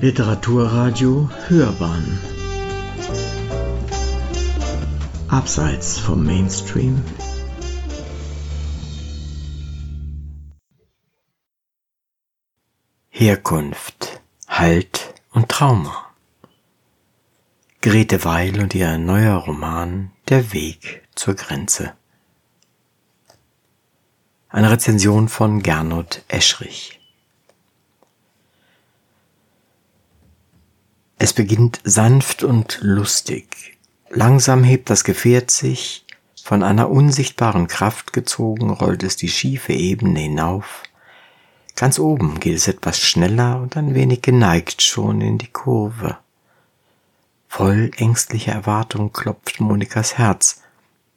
Literaturradio Hörbahn. Abseits vom Mainstream. Herkunft, Halt und Trauma. Grete Weil und ihr neuer Roman Der Weg zur Grenze. Eine Rezension von Gernot Eschrich Es beginnt sanft und lustig. Langsam hebt das Gefährt sich, von einer unsichtbaren Kraft gezogen, rollt es die schiefe Ebene hinauf. Ganz oben geht es etwas schneller und ein wenig geneigt schon in die Kurve. Voll ängstlicher Erwartung klopft Monikas Herz,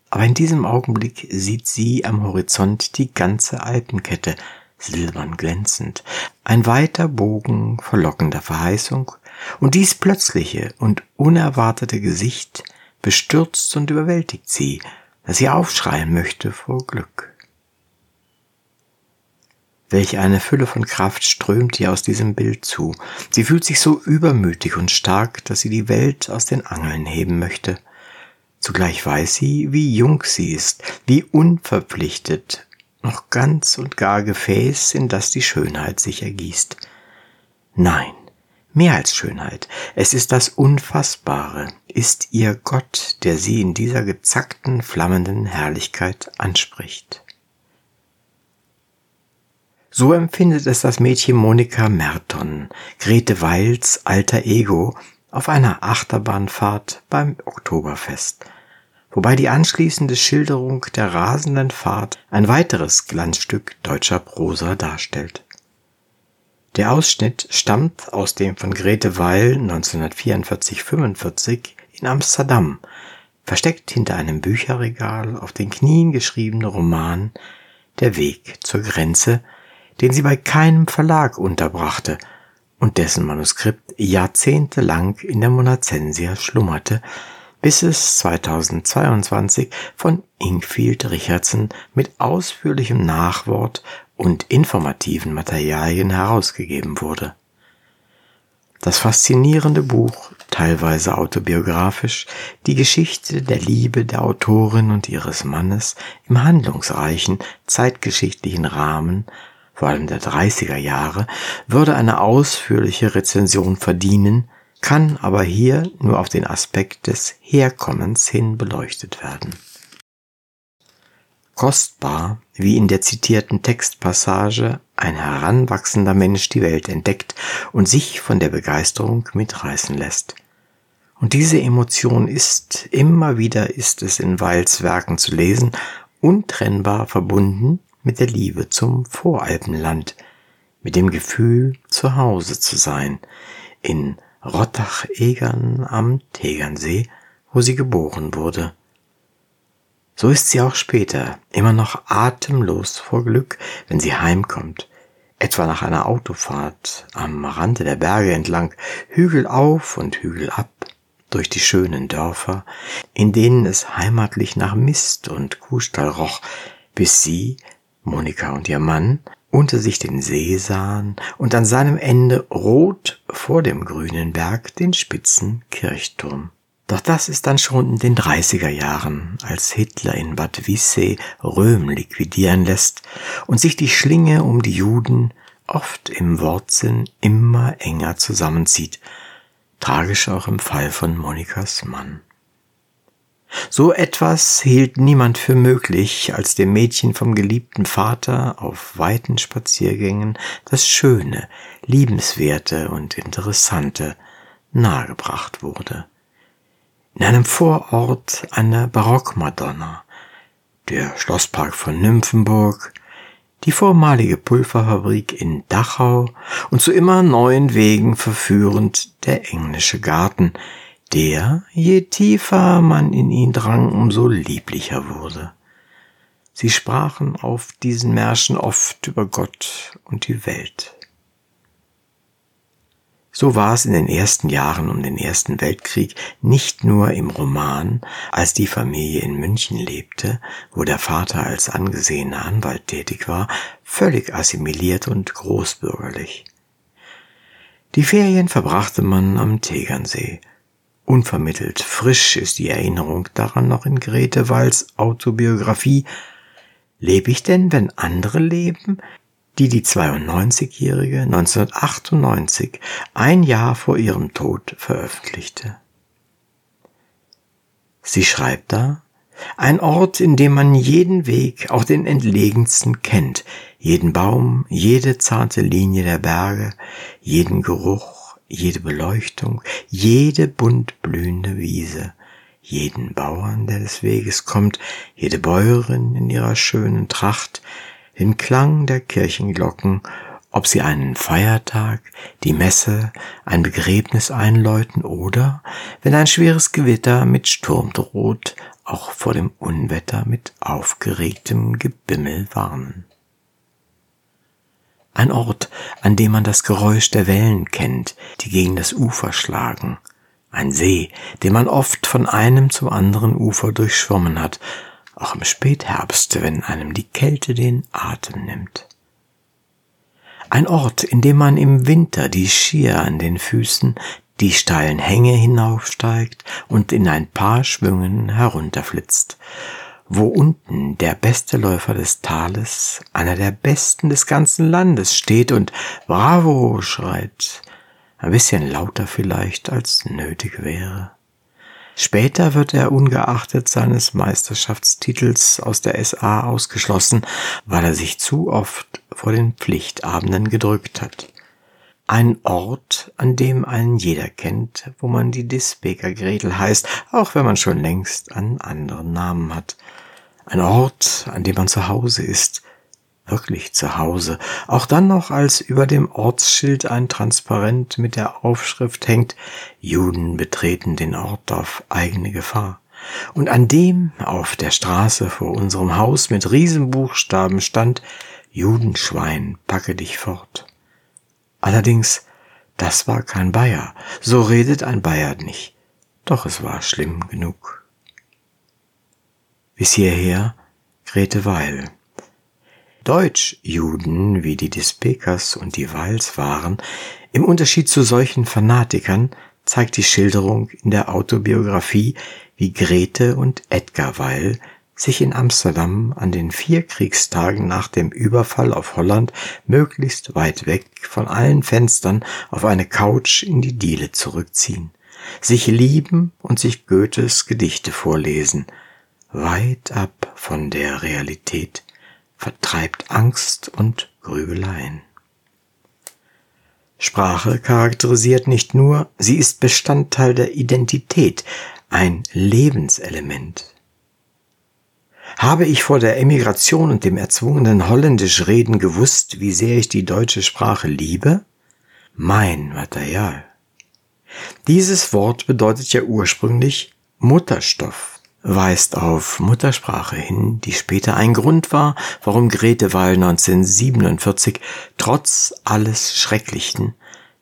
aber in diesem Augenblick sieht sie am Horizont die ganze Alpenkette, silbern glänzend, ein weiter Bogen verlockender Verheißung und dies plötzliche und unerwartete Gesicht bestürzt und überwältigt sie, dass sie aufschreien möchte vor Glück. Welch eine Fülle von Kraft strömt ihr aus diesem Bild zu. Sie fühlt sich so übermütig und stark, dass sie die Welt aus den Angeln heben möchte. Zugleich weiß sie, wie jung sie ist, wie unverpflichtet, noch ganz und gar Gefäß, in das die Schönheit sich ergießt. Nein, Mehr als Schönheit, es ist das Unfassbare, ist ihr Gott, der sie in dieser gezackten, flammenden Herrlichkeit anspricht. So empfindet es das Mädchen Monika Merton, Grete Weils alter Ego, auf einer Achterbahnfahrt beim Oktoberfest, wobei die anschließende Schilderung der rasenden Fahrt ein weiteres Glanzstück deutscher Prosa darstellt. Der Ausschnitt stammt aus dem von Grete Weil 1944-45 in Amsterdam, versteckt hinter einem Bücherregal auf den Knien geschriebene Roman Der Weg zur Grenze, den sie bei keinem Verlag unterbrachte und dessen Manuskript jahrzehntelang in der Monacensia schlummerte, bis es 2022 von Ingfield Richardson mit ausführlichem Nachwort und informativen Materialien herausgegeben wurde. Das faszinierende Buch, teilweise autobiografisch, die Geschichte der Liebe der Autorin und ihres Mannes im handlungsreichen zeitgeschichtlichen Rahmen, vor allem der 30er Jahre, würde eine ausführliche Rezension verdienen, kann aber hier nur auf den Aspekt des Herkommens hin beleuchtet werden. Kostbar, wie in der zitierten Textpassage ein heranwachsender Mensch die Welt entdeckt und sich von der Begeisterung mitreißen lässt. Und diese Emotion ist, immer wieder ist es in Weils Werken zu lesen, untrennbar verbunden mit der Liebe zum Voralpenland, mit dem Gefühl, zu Hause zu sein, in Rottach-Egern am Tegernsee, wo sie geboren wurde. So ist sie auch später immer noch atemlos vor Glück, wenn sie heimkommt, etwa nach einer Autofahrt am Rande der Berge entlang, Hügel auf und Hügel ab, durch die schönen Dörfer, in denen es heimatlich nach Mist und Kuhstall roch, bis sie, Monika und ihr Mann, unter sich den See sahen und an seinem Ende rot vor dem grünen Berg den spitzen Kirchturm. Doch das ist dann schon in den 30er Jahren, als Hitler in Bad Wissee Röhm liquidieren lässt und sich die Schlinge um die Juden oft im Wortsinn immer enger zusammenzieht. Tragisch auch im Fall von Monikas Mann. So etwas hielt niemand für möglich, als dem Mädchen vom geliebten Vater auf weiten Spaziergängen das Schöne, Liebenswerte und Interessante nahegebracht wurde in einem Vorort eine Barockmadonna, der Schlosspark von Nymphenburg, die vormalige Pulverfabrik in Dachau und zu immer neuen Wegen verführend der englische Garten, der, je tiefer man in ihn drang, umso lieblicher wurde. Sie sprachen auf diesen Märschen oft über Gott und die Welt. So war es in den ersten Jahren um den Ersten Weltkrieg nicht nur im Roman, als die Familie in München lebte, wo der Vater als angesehener Anwalt tätig war, völlig assimiliert und großbürgerlich. Die Ferien verbrachte man am Tegernsee. Unvermittelt frisch ist die Erinnerung daran noch in Grete Walls Autobiografie. Lebe ich denn, wenn andere leben? Die die 92-Jährige 1998, ein Jahr vor ihrem Tod, veröffentlichte. Sie schreibt da, ein Ort, in dem man jeden Weg, auch den entlegensten kennt, jeden Baum, jede zarte Linie der Berge, jeden Geruch, jede Beleuchtung, jede bunt blühende Wiese, jeden Bauern, der des Weges kommt, jede Bäuerin in ihrer schönen Tracht, den Klang der Kirchenglocken, ob sie einen Feiertag, die Messe, ein Begräbnis einläuten oder, wenn ein schweres Gewitter mit Sturm droht, auch vor dem Unwetter mit aufgeregtem Gebimmel warnen. Ein Ort, an dem man das Geräusch der Wellen kennt, die gegen das Ufer schlagen. Ein See, den man oft von einem zum anderen Ufer durchschwommen hat, auch im Spätherbst, wenn einem die Kälte den Atem nimmt. Ein Ort, in dem man im Winter die Skier an den Füßen die steilen Hänge hinaufsteigt und in ein paar Schwüngen herunterflitzt, wo unten der beste Läufer des Tales, einer der besten des ganzen Landes steht und Bravo schreit, ein bisschen lauter vielleicht als nötig wäre. Später wird er ungeachtet seines Meisterschaftstitels aus der SA ausgeschlossen, weil er sich zu oft vor den Pflichtabenden gedrückt hat. Ein Ort, an dem einen jeder kennt, wo man die Disbeker Gretel heißt, auch wenn man schon längst einen anderen Namen hat. Ein Ort, an dem man zu Hause ist, wirklich zu Hause, auch dann noch als über dem Ortsschild ein Transparent mit der Aufschrift hängt, Juden betreten den Ort auf eigene Gefahr. Und an dem auf der Straße vor unserem Haus mit Riesenbuchstaben stand, Judenschwein, packe dich fort. Allerdings, das war kein Bayer. So redet ein Bayer nicht. Doch es war schlimm genug. Bis hierher Grete Weil. Deutschjuden, wie die Dispekers und die Weils waren, im Unterschied zu solchen Fanatikern, zeigt die Schilderung in der Autobiografie, wie Grete und Edgar Weil sich in Amsterdam an den vier Kriegstagen nach dem Überfall auf Holland möglichst weit weg von allen Fenstern auf eine Couch in die Diele zurückziehen, sich lieben und sich Goethes Gedichte vorlesen, weit ab von der Realität, vertreibt Angst und Grübeleien. Sprache charakterisiert nicht nur, sie ist Bestandteil der Identität, ein Lebenselement. Habe ich vor der Emigration und dem erzwungenen Holländisch Reden gewusst, wie sehr ich die deutsche Sprache liebe? Mein Material. Dieses Wort bedeutet ja ursprünglich Mutterstoff, weist auf Muttersprache hin, die später ein Grund war, warum Grete Weil 1947 trotz alles Schrecklichen,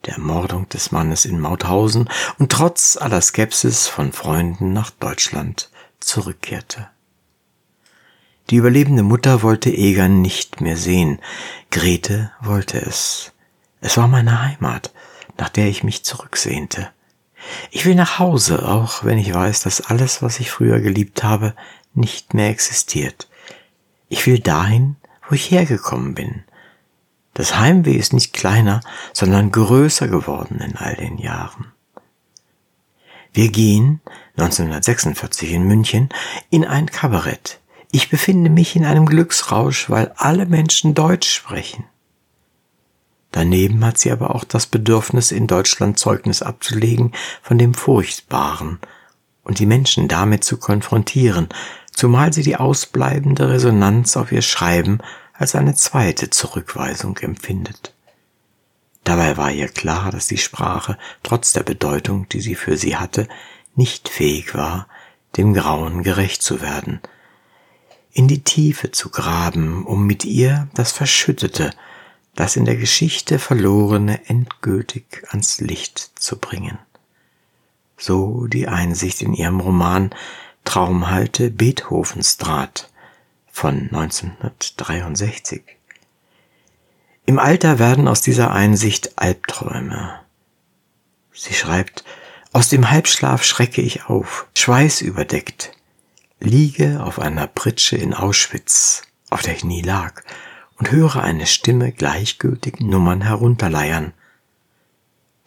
der Ermordung des Mannes in Mauthausen und trotz aller Skepsis von Freunden nach Deutschland zurückkehrte. Die überlebende Mutter wollte Egan nicht mehr sehen. Grete wollte es. Es war meine Heimat, nach der ich mich zurücksehnte. Ich will nach Hause, auch wenn ich weiß, dass alles, was ich früher geliebt habe, nicht mehr existiert. Ich will dahin, wo ich hergekommen bin. Das Heimweh ist nicht kleiner, sondern größer geworden in all den Jahren. Wir gehen 1946 in München in ein Kabarett. Ich befinde mich in einem Glücksrausch, weil alle Menschen Deutsch sprechen. Daneben hat sie aber auch das Bedürfnis, in Deutschland Zeugnis abzulegen von dem Furchtbaren und die Menschen damit zu konfrontieren, zumal sie die ausbleibende Resonanz auf ihr Schreiben als eine zweite Zurückweisung empfindet. Dabei war ihr klar, dass die Sprache, trotz der Bedeutung, die sie für sie hatte, nicht fähig war, dem Grauen gerecht zu werden – in die Tiefe zu graben, um mit ihr das Verschüttete, das in der Geschichte verlorene endgültig ans Licht zu bringen. So die Einsicht in ihrem Roman Traumhalte Beethovensdraht von 1963. Im Alter werden aus dieser Einsicht Albträume. Sie schreibt, aus dem Halbschlaf schrecke ich auf, Schweiß überdeckt, liege auf einer Pritsche in Auschwitz, auf der ich nie lag, und höre eine Stimme gleichgültig Nummern herunterleiern.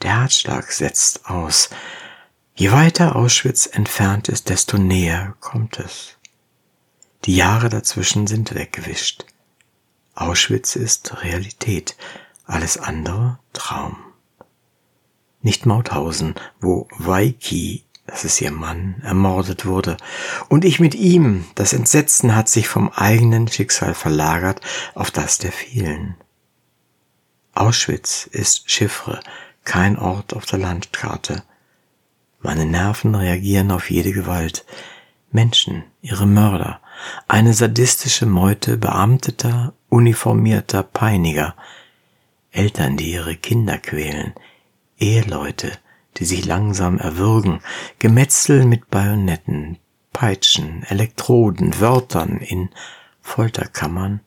Der Herzschlag setzt aus. Je weiter Auschwitz entfernt ist, desto näher kommt es. Die Jahre dazwischen sind weggewischt. Auschwitz ist Realität, alles andere Traum. Nicht Mauthausen, wo Weiki, das ist ihr Mann, ermordet wurde, und ich mit ihm, das Entsetzen hat sich vom eigenen Schicksal verlagert auf das der vielen. Auschwitz ist Chiffre, kein Ort auf der Landkarte. Meine Nerven reagieren auf jede Gewalt. Menschen, ihre Mörder, eine sadistische Meute beamteter, uniformierter Peiniger, Eltern, die ihre Kinder quälen, Eheleute, die sich langsam erwürgen, Gemetzel mit Bajonetten, Peitschen, Elektroden, Wörtern in Folterkammern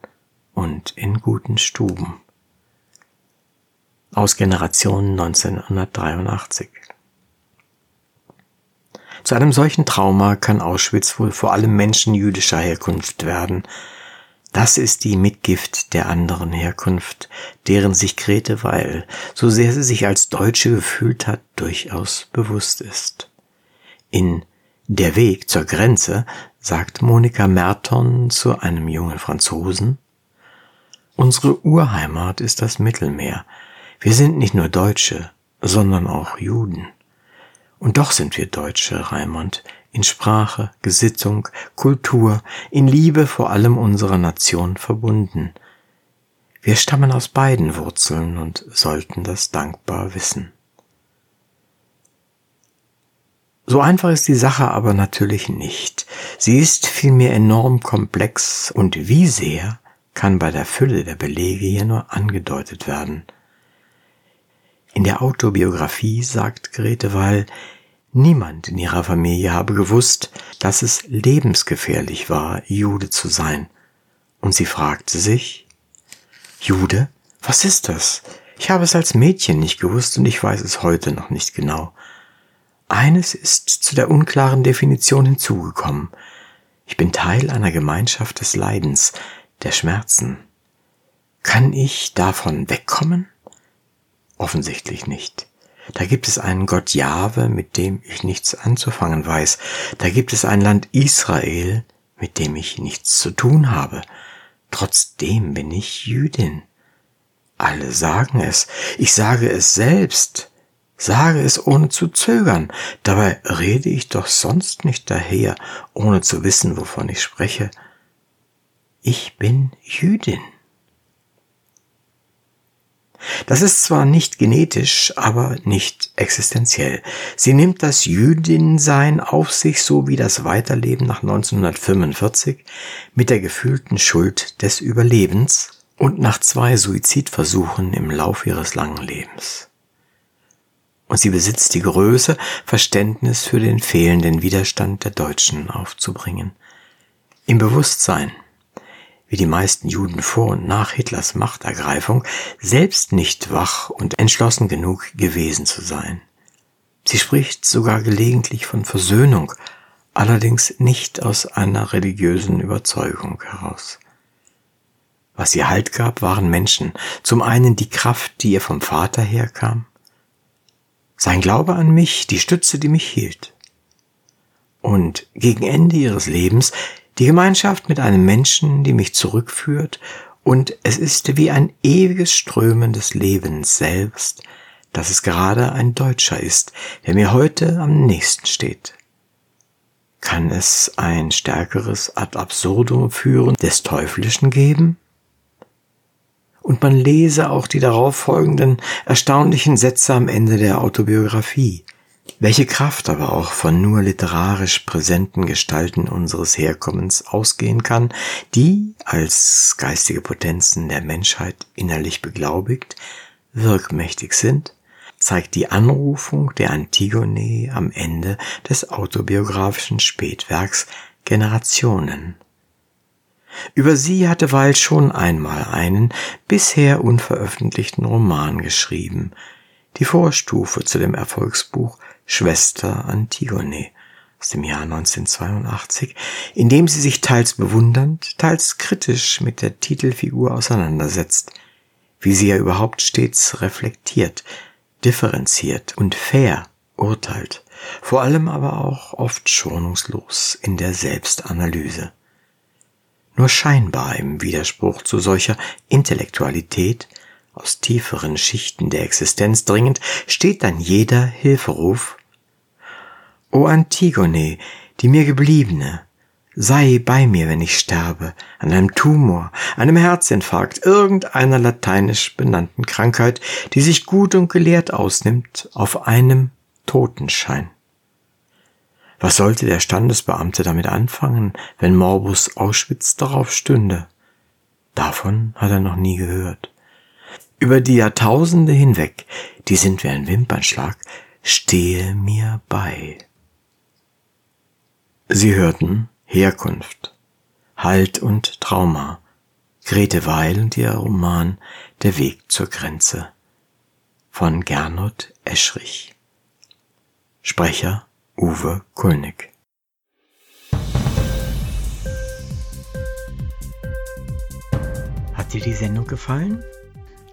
und in guten Stuben. Aus Generation 1983 zu einem solchen Trauma kann Auschwitz wohl vor allem Menschen jüdischer Herkunft werden. Das ist die Mitgift der anderen Herkunft, deren sich Grete Weil, so sehr sie sich als Deutsche gefühlt hat, durchaus bewusst ist. In Der Weg zur Grenze sagt Monika Merton zu einem jungen Franzosen, Unsere Urheimat ist das Mittelmeer. Wir sind nicht nur Deutsche, sondern auch Juden. Und doch sind wir Deutsche, Raimund, in Sprache, Gesittung, Kultur, in Liebe vor allem unserer Nation verbunden. Wir stammen aus beiden Wurzeln und sollten das dankbar wissen. So einfach ist die Sache aber natürlich nicht. Sie ist vielmehr enorm komplex und wie sehr kann bei der Fülle der Belege hier nur angedeutet werden. In der Autobiografie sagt Grete Weil, niemand in ihrer Familie habe gewusst, dass es lebensgefährlich war, Jude zu sein. Und sie fragte sich, Jude? Was ist das? Ich habe es als Mädchen nicht gewusst und ich weiß es heute noch nicht genau. Eines ist zu der unklaren Definition hinzugekommen. Ich bin Teil einer Gemeinschaft des Leidens, der Schmerzen. Kann ich davon wegkommen? Offensichtlich nicht. Da gibt es einen Gott Jahwe, mit dem ich nichts anzufangen weiß. Da gibt es ein Land Israel, mit dem ich nichts zu tun habe. Trotzdem bin ich Jüdin. Alle sagen es. Ich sage es selbst. Sage es ohne zu zögern. Dabei rede ich doch sonst nicht daher, ohne zu wissen, wovon ich spreche. Ich bin Jüdin. Das ist zwar nicht genetisch, aber nicht existenziell. Sie nimmt das Jüdinsein auf sich, so wie das Weiterleben nach 1945 mit der gefühlten Schuld des Überlebens und nach zwei Suizidversuchen im Lauf ihres langen Lebens. Und sie besitzt die Größe, Verständnis für den fehlenden Widerstand der Deutschen aufzubringen. Im Bewusstsein, wie die meisten Juden vor und nach Hitlers Machtergreifung, selbst nicht wach und entschlossen genug gewesen zu sein. Sie spricht sogar gelegentlich von Versöhnung, allerdings nicht aus einer religiösen Überzeugung heraus. Was ihr Halt gab, waren Menschen, zum einen die Kraft, die ihr vom Vater herkam, sein Glaube an mich, die Stütze, die mich hielt. Und gegen Ende ihres Lebens die Gemeinschaft mit einem Menschen, die mich zurückführt, und es ist wie ein ewiges Strömen des Lebens selbst, dass es gerade ein Deutscher ist, der mir heute am nächsten steht. Kann es ein stärkeres ad absurdum führen des Teuflischen geben? Und man lese auch die darauf folgenden erstaunlichen Sätze am Ende der Autobiografie. Welche Kraft aber auch von nur literarisch präsenten Gestalten unseres Herkommens ausgehen kann, die als geistige Potenzen der Menschheit innerlich beglaubigt, wirkmächtig sind, zeigt die Anrufung der Antigone am Ende des autobiografischen Spätwerks Generationen. Über sie hatte Weil schon einmal einen bisher unveröffentlichten Roman geschrieben, die Vorstufe zu dem Erfolgsbuch Schwester Antigone aus dem Jahr 1982, in dem sie sich teils bewundernd, teils kritisch mit der Titelfigur auseinandersetzt, wie sie ja überhaupt stets reflektiert, differenziert und fair urteilt, vor allem aber auch oft schonungslos in der Selbstanalyse. Nur scheinbar im Widerspruch zu solcher Intellektualität aus tieferen Schichten der Existenz dringend, steht dann jeder Hilferuf O Antigone, die mir gebliebene, sei bei mir, wenn ich sterbe, an einem Tumor, einem Herzinfarkt, irgendeiner lateinisch benannten Krankheit, die sich gut und gelehrt ausnimmt auf einem Totenschein. Was sollte der Standesbeamte damit anfangen, wenn Morbus Auschwitz darauf stünde? Davon hat er noch nie gehört. Über die Jahrtausende hinweg, die sind wie ein Wimpernschlag, stehe mir bei. Sie hörten Herkunft, Halt und Trauma, Grete Weil und ihr Roman Der Weg zur Grenze von Gernot Eschrich. Sprecher Uwe Kulnig. Hat dir die Sendung gefallen?